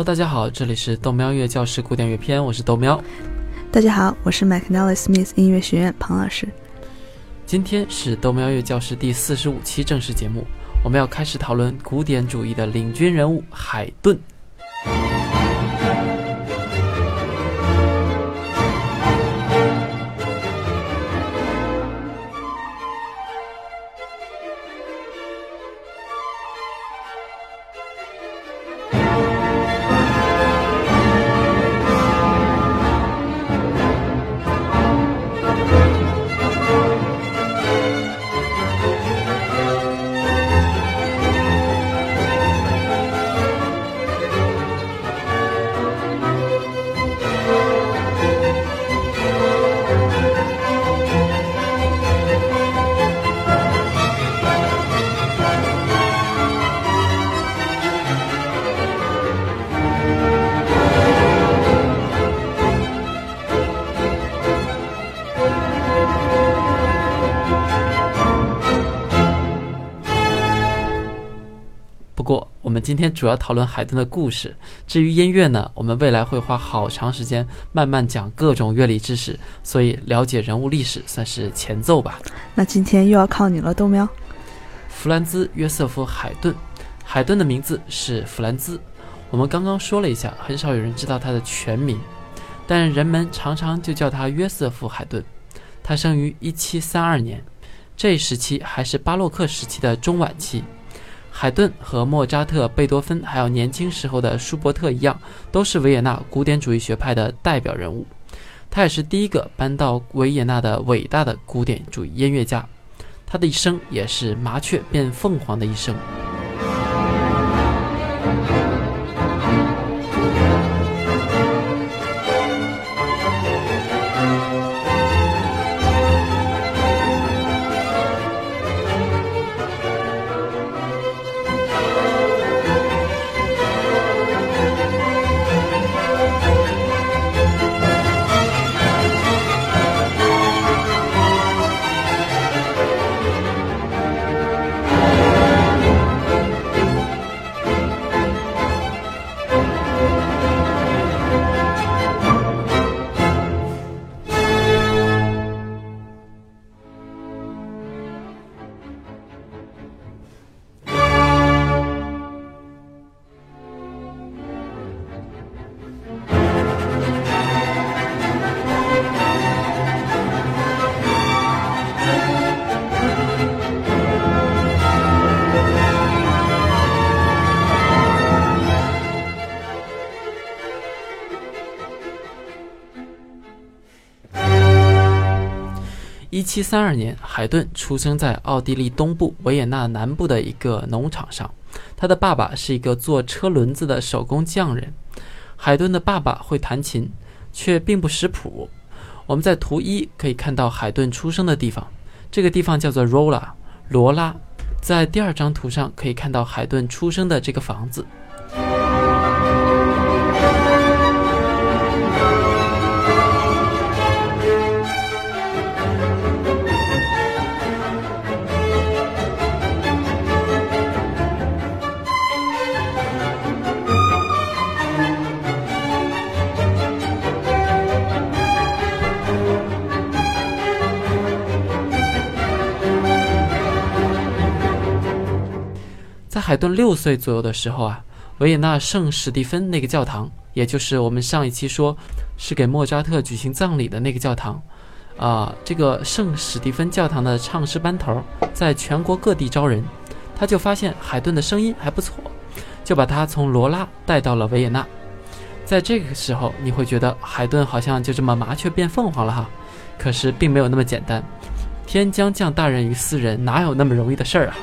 Hello，大家好，这里是豆喵乐教室古典乐篇，我是豆喵。大家好，我是 McNally Smith 音乐学院庞老师。今天是豆喵乐教室第四十五期正式节目，我们要开始讨论古典主义的领军人物海顿。今天主要讨论海顿的故事。至于音乐呢，我们未来会花好长时间慢慢讲各种乐理知识，所以了解人物历史算是前奏吧。那今天又要靠你了，豆喵。弗兰兹·约瑟夫·海顿，海顿的名字是弗兰兹。我们刚刚说了一下，很少有人知道他的全名，但人们常常就叫他约瑟夫·海顿。他生于1732年，这一时期还是巴洛克时期的中晚期。海顿和莫扎特、贝多芬，还有年轻时候的舒伯特一样，都是维也纳古典主义学派的代表人物。他也是第一个搬到维也纳的伟大的古典主义音乐家。他的一生也是麻雀变凤凰的一生。一七三二年，海顿出生在奥地利东部维也纳南部的一个农场上。他的爸爸是一个做车轮子的手工匠人。海顿的爸爸会弹琴，却并不识谱。我们在图一可以看到海顿出生的地方，这个地方叫做 Rolla 罗拉。在第二张图上可以看到海顿出生的这个房子。海顿六岁左右的时候啊，维也纳圣史蒂芬那个教堂，也就是我们上一期说是给莫扎特举行葬礼的那个教堂，啊，这个圣史蒂芬教堂的唱诗班头在全国各地招人，他就发现海顿的声音还不错，就把他从罗拉带到了维也纳。在这个时候，你会觉得海顿好像就这么麻雀变凤凰了哈，可是并没有那么简单，天将降大任于斯人，哪有那么容易的事儿啊？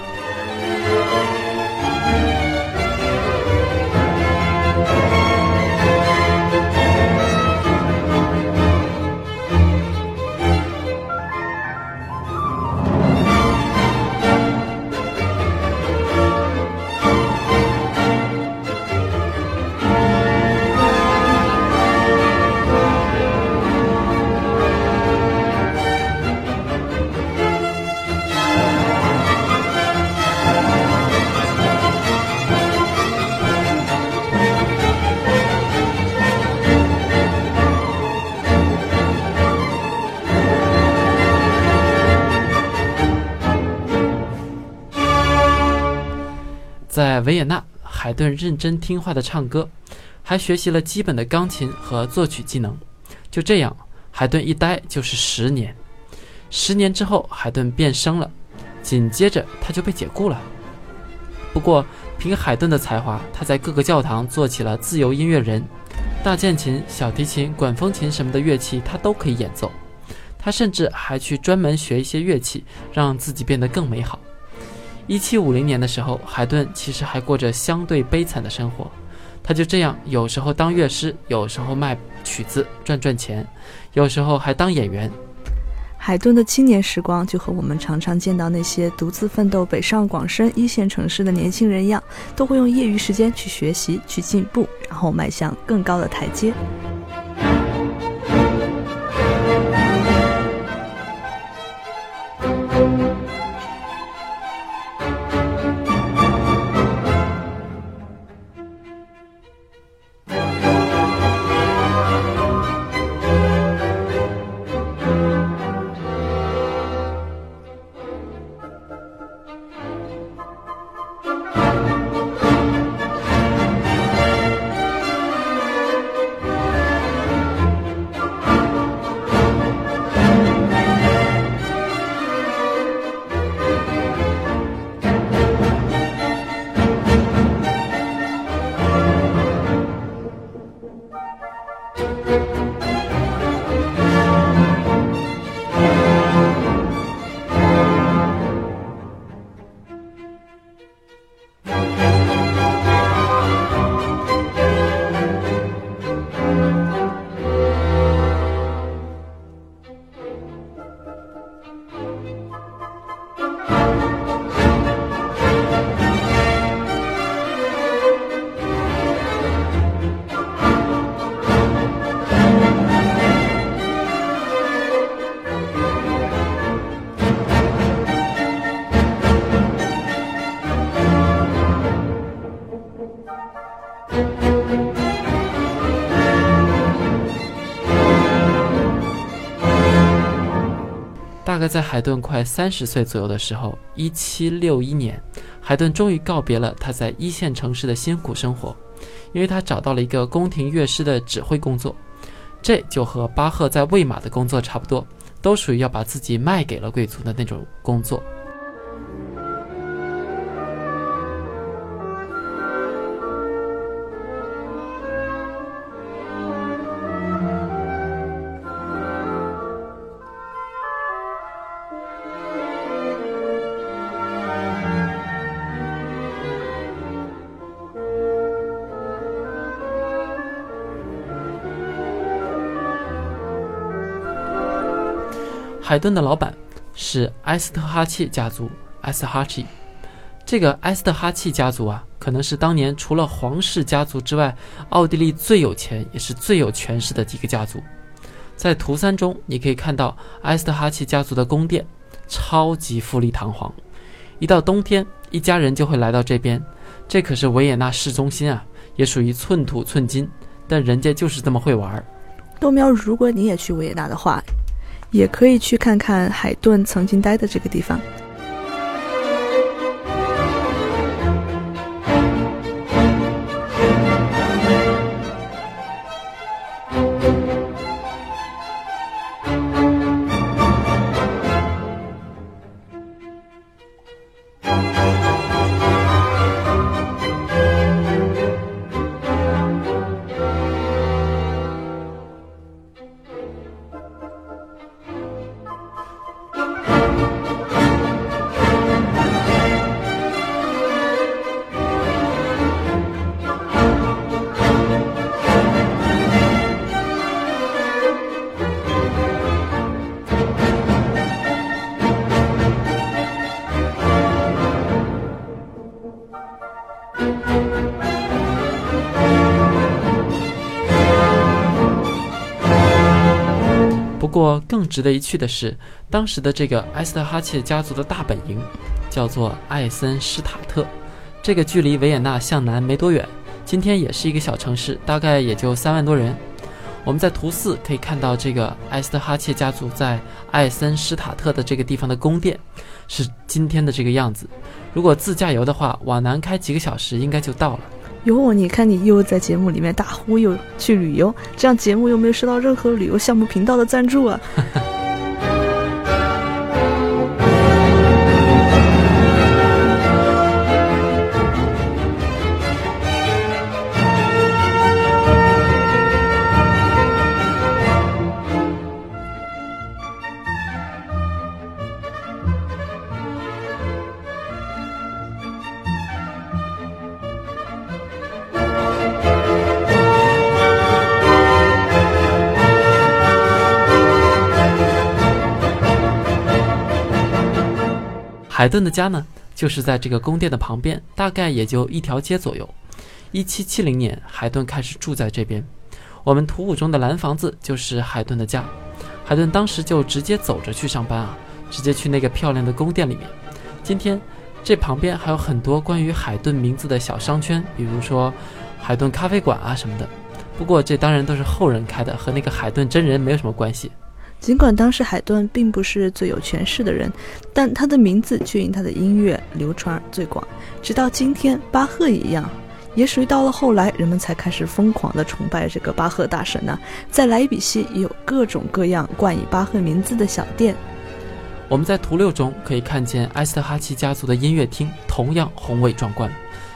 维也纳，海顿认真听话的唱歌，还学习了基本的钢琴和作曲技能。就这样，海顿一待就是十年。十年之后，海顿变声了，紧接着他就被解雇了。不过，凭海顿的才华，他在各个教堂做起了自由音乐人，大键琴、小提琴、管风琴什么的乐器他都可以演奏。他甚至还去专门学一些乐器，让自己变得更美好。一七五零年的时候，海顿其实还过着相对悲惨的生活。他就这样，有时候当乐师，有时候卖曲子赚赚钱，有时候还当演员。海顿的青年时光就和我们常常见到那些独自奋斗北上广深一线城市的年轻人一样，都会用业余时间去学习、去进步，然后迈向更高的台阶。在海顿快三十岁左右的时候，一七六一年，海顿终于告别了他在一线城市的辛苦生活，因为他找到了一个宫廷乐师的指挥工作，这就和巴赫在魏玛的工作差不多，都属于要把自己卖给了贵族的那种工作。海顿的老板是埃斯特哈切家族，埃斯特哈切。这个埃斯特哈切家族啊，可能是当年除了皇室家族之外，奥地利最有钱也是最有权势的几个家族。在图三中，你可以看到埃斯特哈切家族的宫殿，超级富丽堂皇。一到冬天，一家人就会来到这边。这可是维也纳市中心啊，也属于寸土寸金。但人家就是这么会玩。豆苗，如果你也去维也纳的话。也可以去看看海顿曾经待的这个地方。更值得一去的是，当时的这个埃斯特哈切家族的大本营，叫做艾森施塔特。这个距离维也纳向南没多远，今天也是一个小城市，大概也就三万多人。我们在图四可以看到这个埃斯特哈切家族在艾森施塔特的这个地方的宫殿，是今天的这个样子。如果自驾游的话，往南开几个小时应该就到了。哟，你看你又在节目里面大忽悠去旅游，这样节目又没有收到任何旅游项目频道的赞助啊。海顿的家呢，就是在这个宫殿的旁边，大概也就一条街左右。一七七零年，海顿开始住在这边。我们图五中的蓝房子就是海顿的家。海顿当时就直接走着去上班啊，直接去那个漂亮的宫殿里面。今天这旁边还有很多关于海顿名字的小商圈，比如说海顿咖啡馆啊什么的。不过这当然都是后人开的，和那个海顿真人没有什么关系。尽管当时海顿并不是最有权势的人，但他的名字却因他的音乐流传最广。直到今天，巴赫一样，也属于到了后来，人们才开始疯狂地崇拜这个巴赫大神呢。在莱比锡也有各种各样冠以巴赫名字的小店。我们在图六中可以看见埃斯特哈奇家族的音乐厅，同样宏伟壮观。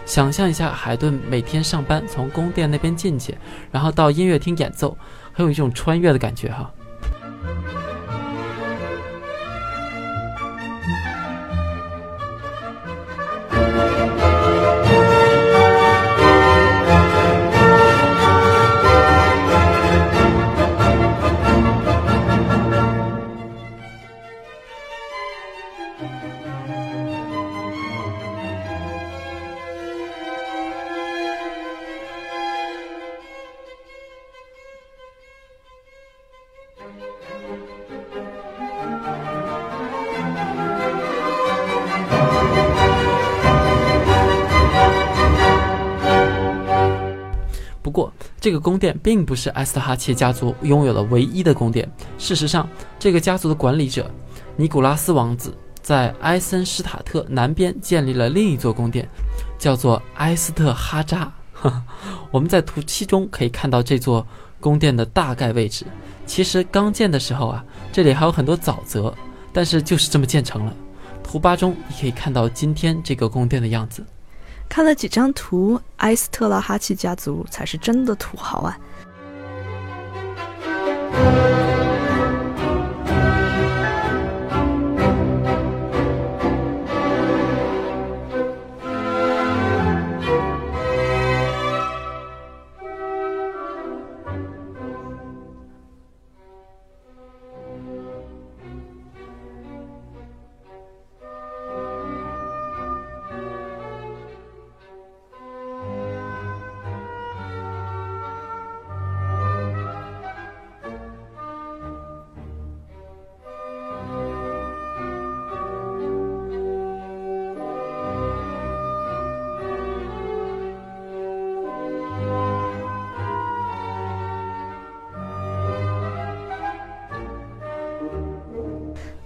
想象一下，海顿每天上班从宫殿那边进去，然后到音乐厅演奏，很有一种穿越的感觉哈。不过，这个宫殿并不是埃斯特哈切家族拥有的唯一的宫殿。事实上，这个家族的管理者尼古拉斯王子在埃森施塔特南边建立了另一座宫殿，叫做埃斯特哈扎。我们在图七中可以看到这座宫殿的大概位置。其实刚建的时候啊，这里还有很多沼泽，但是就是这么建成了。图八中你可以看到今天这个宫殿的样子。看了几张图，埃斯特拉哈奇家族才是真的土豪啊！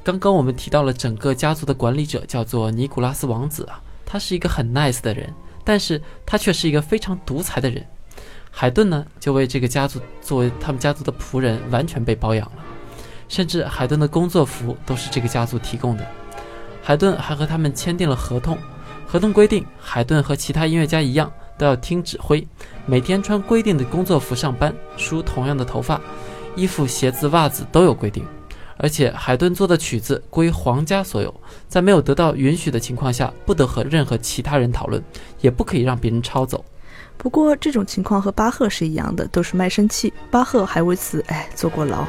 刚刚我们提到了整个家族的管理者叫做尼古拉斯王子啊，他是一个很 nice 的人，但是他却是一个非常独裁的人。海顿呢，就为这个家族作为他们家族的仆人，完全被包养了，甚至海顿的工作服都是这个家族提供的。海顿还和他们签订了合同，合同规定海顿和其他音乐家一样都要听指挥，每天穿规定的工作服上班，梳同样的头发，衣服、鞋子、袜子都有规定。而且海顿做的曲子归皇家所有，在没有得到允许的情况下，不得和任何其他人讨论，也不可以让别人抄走。不过这种情况和巴赫是一样的，都是卖身契。巴赫还为此哎坐过牢。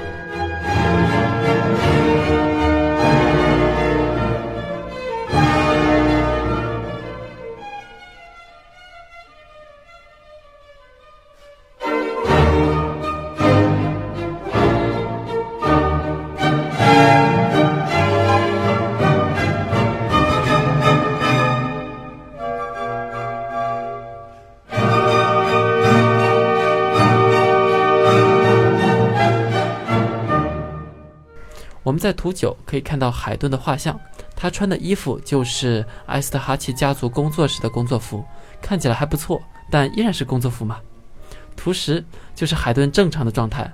在图九可以看到海顿的画像，他穿的衣服就是埃斯特哈奇家族工作时的工作服，看起来还不错，但依然是工作服嘛。图十就是海顿正常的状态，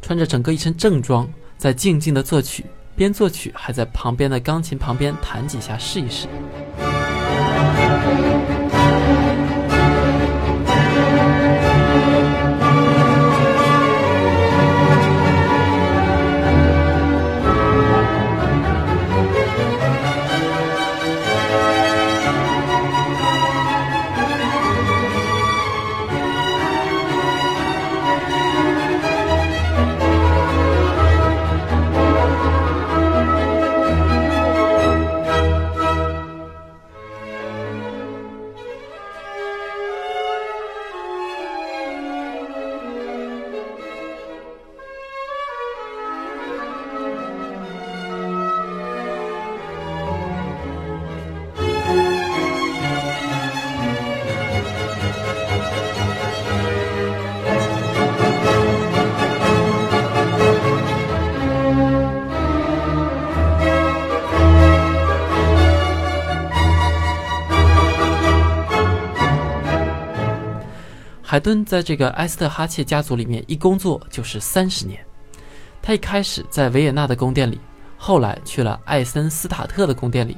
穿着整个一身正装，在静静的作曲，边作曲还在旁边的钢琴旁边弹几下试一试。海顿在这个埃斯特哈切家族里面一工作就是三十年。他一开始在维也纳的宫殿里，后来去了艾森斯塔特的宫殿里，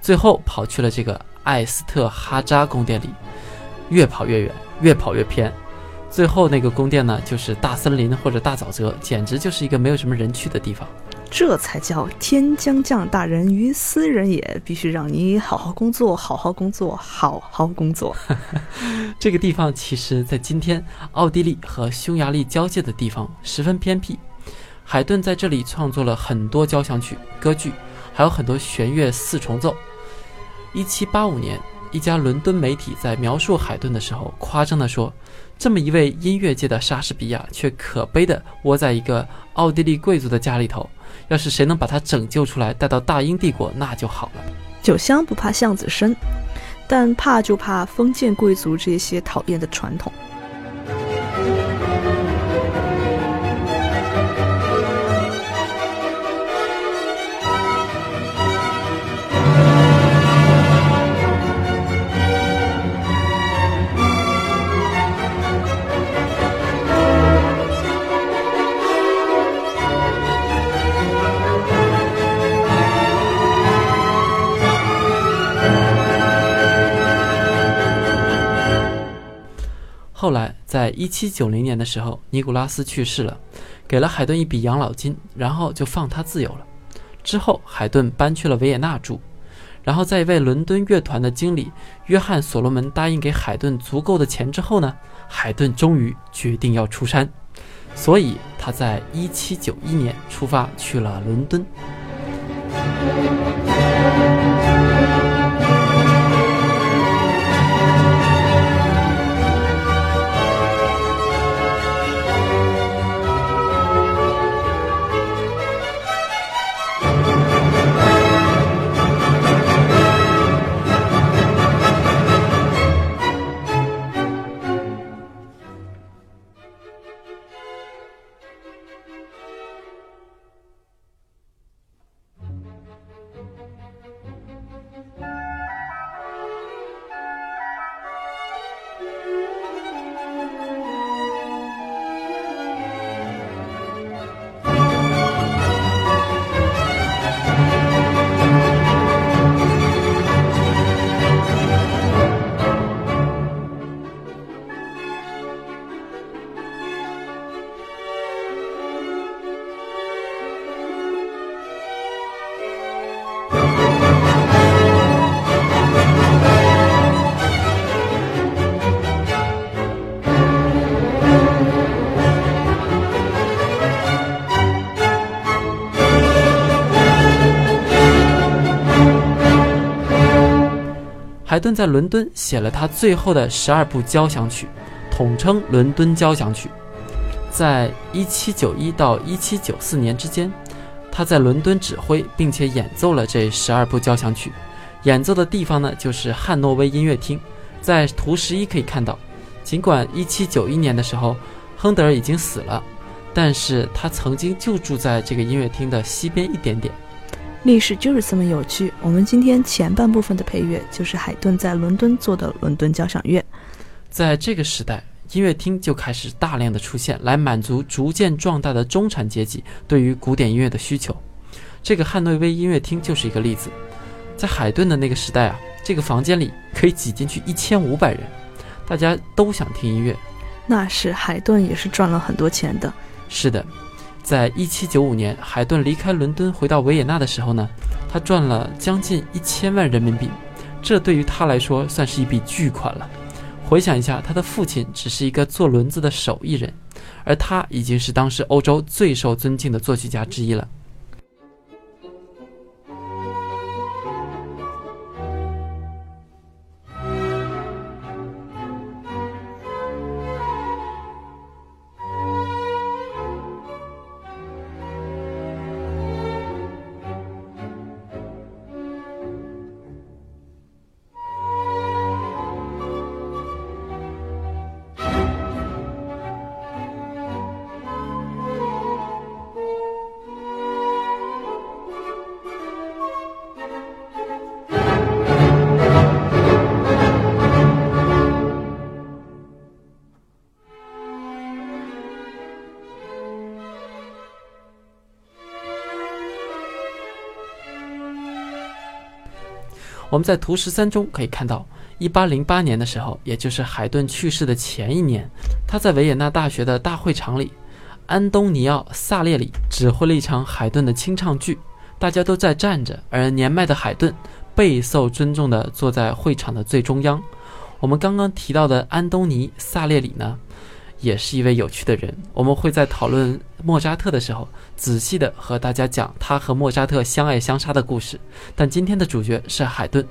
最后跑去了这个艾斯特哈扎宫殿里，越跑越远，越跑越偏。最后那个宫殿呢，就是大森林或者大沼泽，简直就是一个没有什么人去的地方。这才叫天将降大任于斯人也，必须让你好好工作，好好工作，好好工作。这个地方其实，在今天奥地利和匈牙利交界的地方十分偏僻。海顿在这里创作了很多交响曲、歌剧，还有很多弦乐四重奏。一七八五年，一家伦敦媒体在描述海顿的时候，夸张地说：“这么一位音乐界的莎士比亚，却可悲地窝在一个奥地利贵族的家里头。”要是谁能把他拯救出来，带到大英帝国，那就好了。酒香不怕巷子深，但怕就怕封建贵族这些讨厌的传统。后来，在一七九零年的时候，尼古拉斯去世了，给了海顿一笔养老金，然后就放他自由了。之后，海顿搬去了维也纳住，然后在一位伦敦乐团的经理约翰·所罗门答应给海顿足够的钱之后呢，海顿终于决定要出山，所以他在一七九一年出发去了伦敦。在伦敦写了他最后的十二部交响曲，统称《伦敦交响曲》。在一七九一到一七九四年之间，他在伦敦指挥并且演奏了这十二部交响曲。演奏的地方呢，就是汉诺威音乐厅。在图十一可以看到，尽管一七九一年的时候，亨德尔已经死了，但是他曾经就住在这个音乐厅的西边一点点。历史就是这么有趣。我们今天前半部分的配乐就是海顿在伦敦做的伦敦交响乐。在这个时代，音乐厅就开始大量的出现，来满足逐渐壮大的中产阶级对于古典音乐的需求。这个汉诺威音乐厅就是一个例子。在海顿的那个时代啊，这个房间里可以挤进去一千五百人，大家都想听音乐。那是海顿也是赚了很多钱的。是的。在一七九五年，海顿离开伦敦回到维也纳的时候呢，他赚了将近一千万人民币，这对于他来说算是一笔巨款了。回想一下，他的父亲只是一个做轮子的手艺人，而他已经是当时欧洲最受尊敬的作曲家之一了。我们在图十三中可以看到，一八零八年的时候，也就是海顿去世的前一年，他在维也纳大学的大会场里，安东尼奥·萨列里指挥了一场海顿的清唱剧，大家都在站着，而年迈的海顿备受尊重地坐在会场的最中央。我们刚刚提到的安东尼·萨列里呢？也是一位有趣的人。我们会在讨论莫扎特的时候，仔细的和大家讲他和莫扎特相爱相杀的故事。但今天的主角是海顿。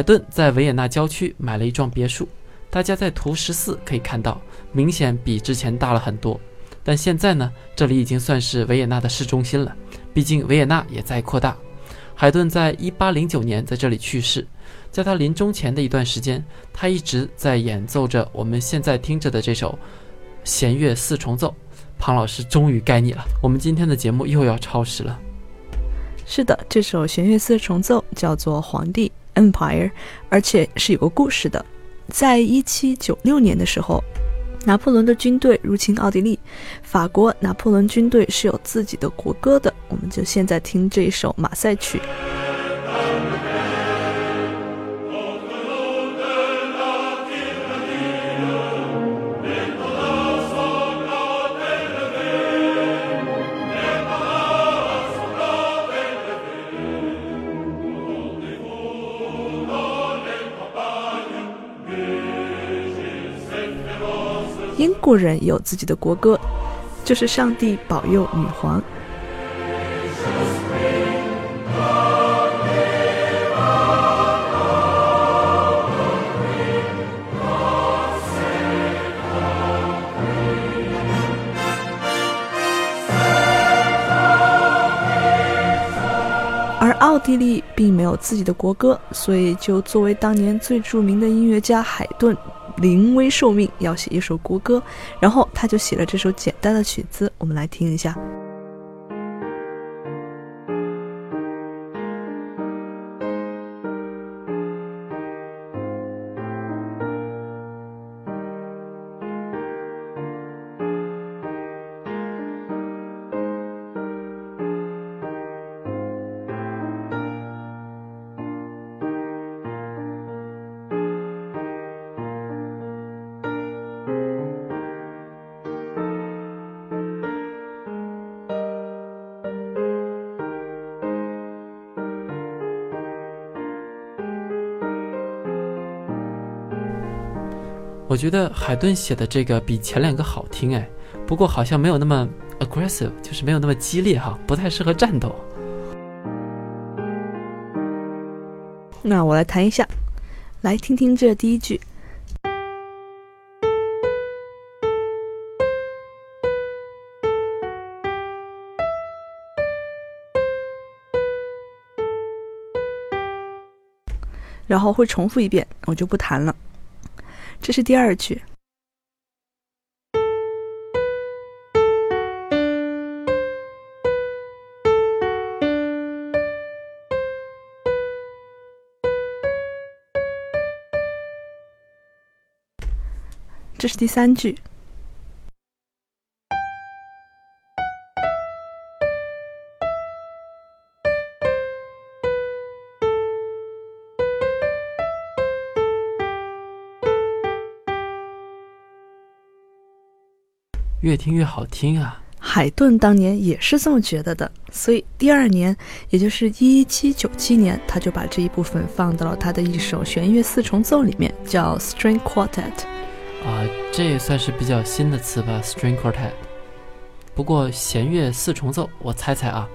海顿在维也纳郊区买了一幢别墅，大家在图十四可以看到，明显比之前大了很多。但现在呢，这里已经算是维也纳的市中心了，毕竟维也纳也在扩大。海顿在一八零九年在这里去世，在他临终前的一段时间，他一直在演奏着我们现在听着的这首弦乐四重奏。庞老师终于该你了，我们今天的节目又要超时了。是的，这首弦乐四重奏叫做《皇帝》。Empire，而且是有个故事的。在一七九六年的时候，拿破仑的军队入侵奥地利，法国拿破仑军队是有自己的国歌的。我们就现在听这一首马赛曲。国人有自己的国歌，就是“上帝保佑女皇”。而奥地利并没有自己的国歌，所以就作为当年最著名的音乐家海顿。临危受命要写一首国歌，然后他就写了这首简单的曲子，我们来听一下。我觉得海顿写的这个比前两个好听哎，不过好像没有那么 aggressive 就是没有那么激烈哈，不太适合战斗。那我来弹一下，来听听这第一句。然后会重复一遍，我就不弹了。这是第二句。这是第三句。越听越好听啊！海顿当年也是这么觉得的，所以第二年，也就是一七九七年，他就把这一部分放到了他的一首弦乐四重奏里面，叫 String Quartet。啊，这也算是比较新的词吧，String Quartet。不过弦乐四重奏，我猜猜啊，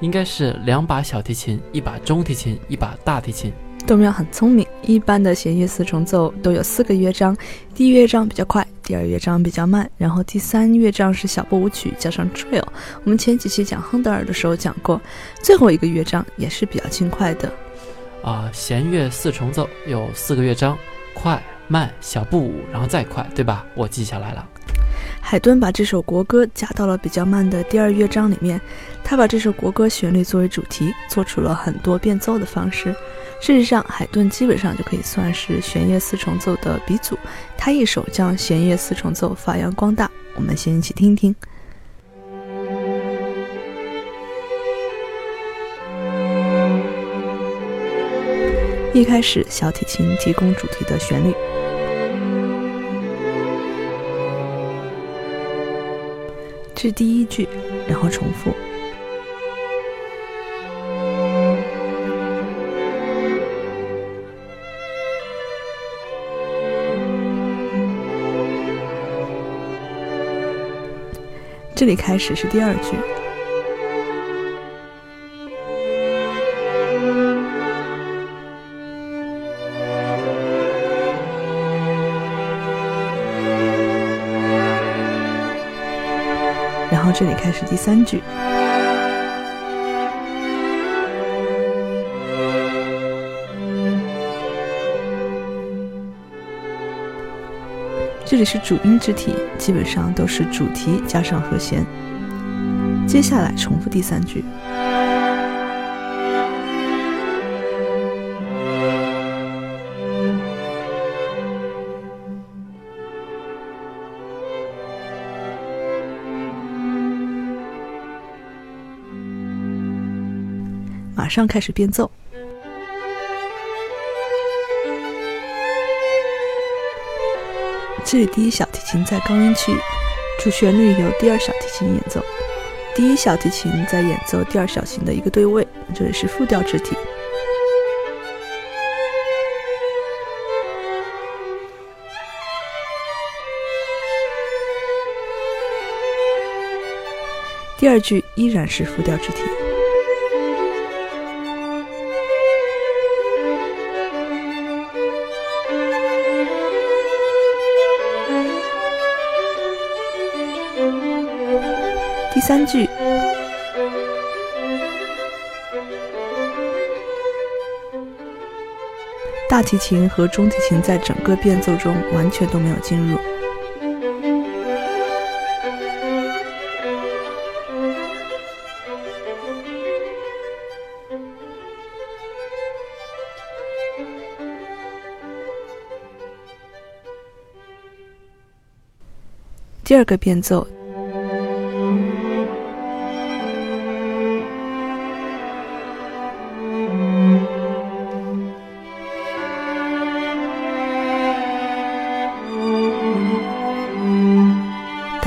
应该是两把小提琴，一把中提琴，一把大提琴。豆苗很聪明，一般的弦乐四重奏都有四个乐章，第一乐章比较快，第二乐章比较慢，然后第三乐章是小步舞曲加上 trill。我们前几期讲亨德尔的时候讲过，最后一个乐章也是比较轻快的。啊，弦乐四重奏有四个乐章，快慢小步舞，然后再快，对吧？我记下来了。海顿把这首国歌加到了比较慢的第二乐章里面，他把这首国歌旋律作为主题，做出了很多变奏的方式。事实上，海顿基本上就可以算是弦乐四重奏的鼻祖，他一手将弦乐四重奏发扬光大。我们先一起听听。一开始，小提琴提供主题的旋律。这是第一句，然后重复。这里开始是第二句，这里开始第三句，这里是主音肢体，基本上都是主题加上和弦。接下来重复第三句。上开始变奏。这里第一小提琴在高音区，主旋律由第二小提琴演奏。第一小提琴在演奏第二小提琴的一个对位，这里是复调肢体。第二句依然是复调肢体。三句，大提琴和中提琴在整个变奏中完全都没有进入。第二个变奏。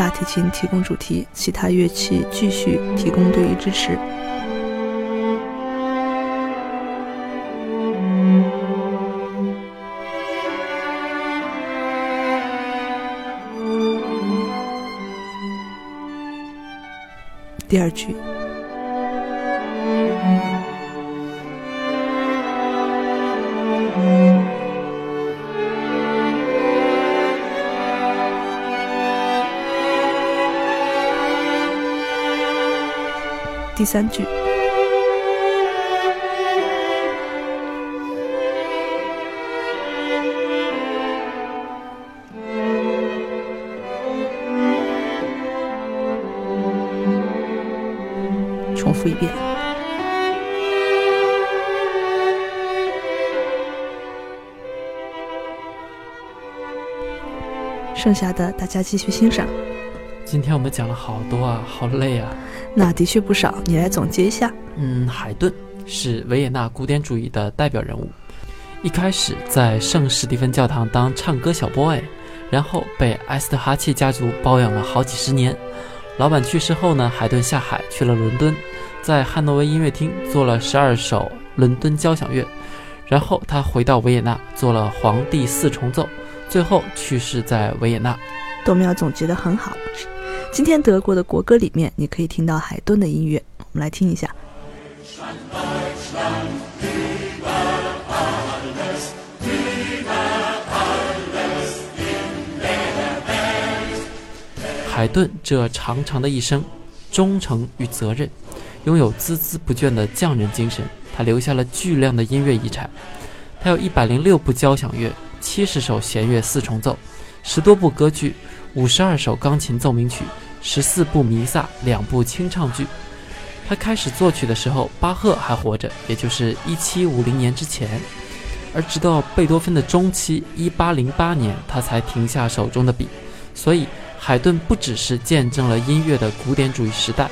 大提琴提供主题，其他乐器继续提供对于支持。第二句。第三句。重复一遍。剩下的大家继续欣赏。今天我们讲了好多啊，好累啊。那的确不少，你来总结一下。嗯，海顿是维也纳古典主义的代表人物。一开始在圣史蒂芬教堂当唱歌小 boy，然后被埃斯特哈切家族包养了好几十年。老板去世后呢，海顿下海去了伦敦，在汉诺威音乐厅做了十二首伦敦交响乐。然后他回到维也纳做了皇帝四重奏，最后去世在维也纳。豆苗总结得很好。今天德国的国歌里面，你可以听到海顿的音乐，我们来听一下。海顿这长长的一生，忠诚与责任，拥有孜孜不倦的匠人精神，他留下了巨量的音乐遗产。他有一百零六部交响乐，七十首弦乐四重奏，十多部歌剧，五十二首钢琴奏鸣曲。十四部弥撒，两部清唱剧。他开始作曲的时候，巴赫还活着，也就是一七五零年之前。而直到贝多芬的中期，一八零八年，他才停下手中的笔。所以，海顿不只是见证了音乐的古典主义时代，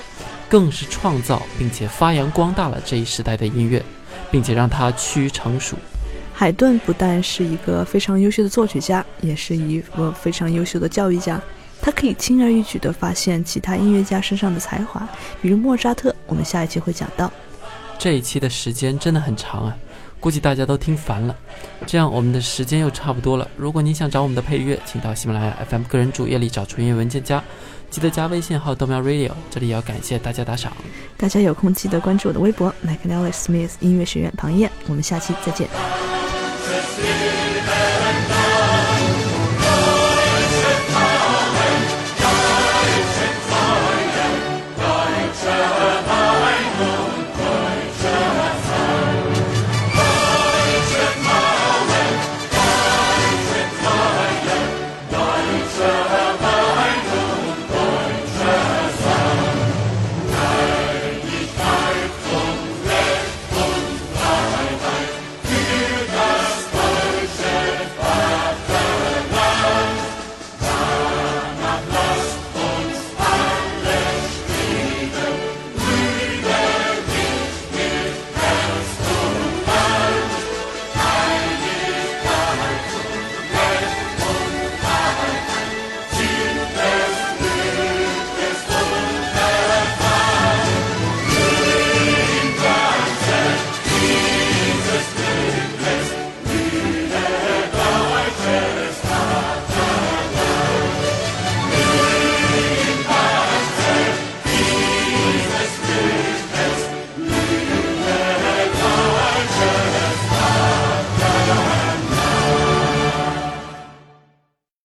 更是创造并且发扬光大了这一时代的音乐，并且让它趋于成熟。海顿不但是一个非常优秀的作曲家，也是一个非常优秀的教育家。他可以轻而易举地发现其他音乐家身上的才华，比如莫扎特。我们下一期会讲到。这一期的时间真的很长啊，估计大家都听烦了。这样我们的时间又差不多了。如果您想找我们的配乐，请到喜马拉雅 FM 个人主页里找纯音乐文件夹，记得加微信号豆苗 Radio。这里也要感谢大家打赏。大家有空记得关注我的微博 m c n e l l i Smith 音乐学院庞燕。我们下期再见。see.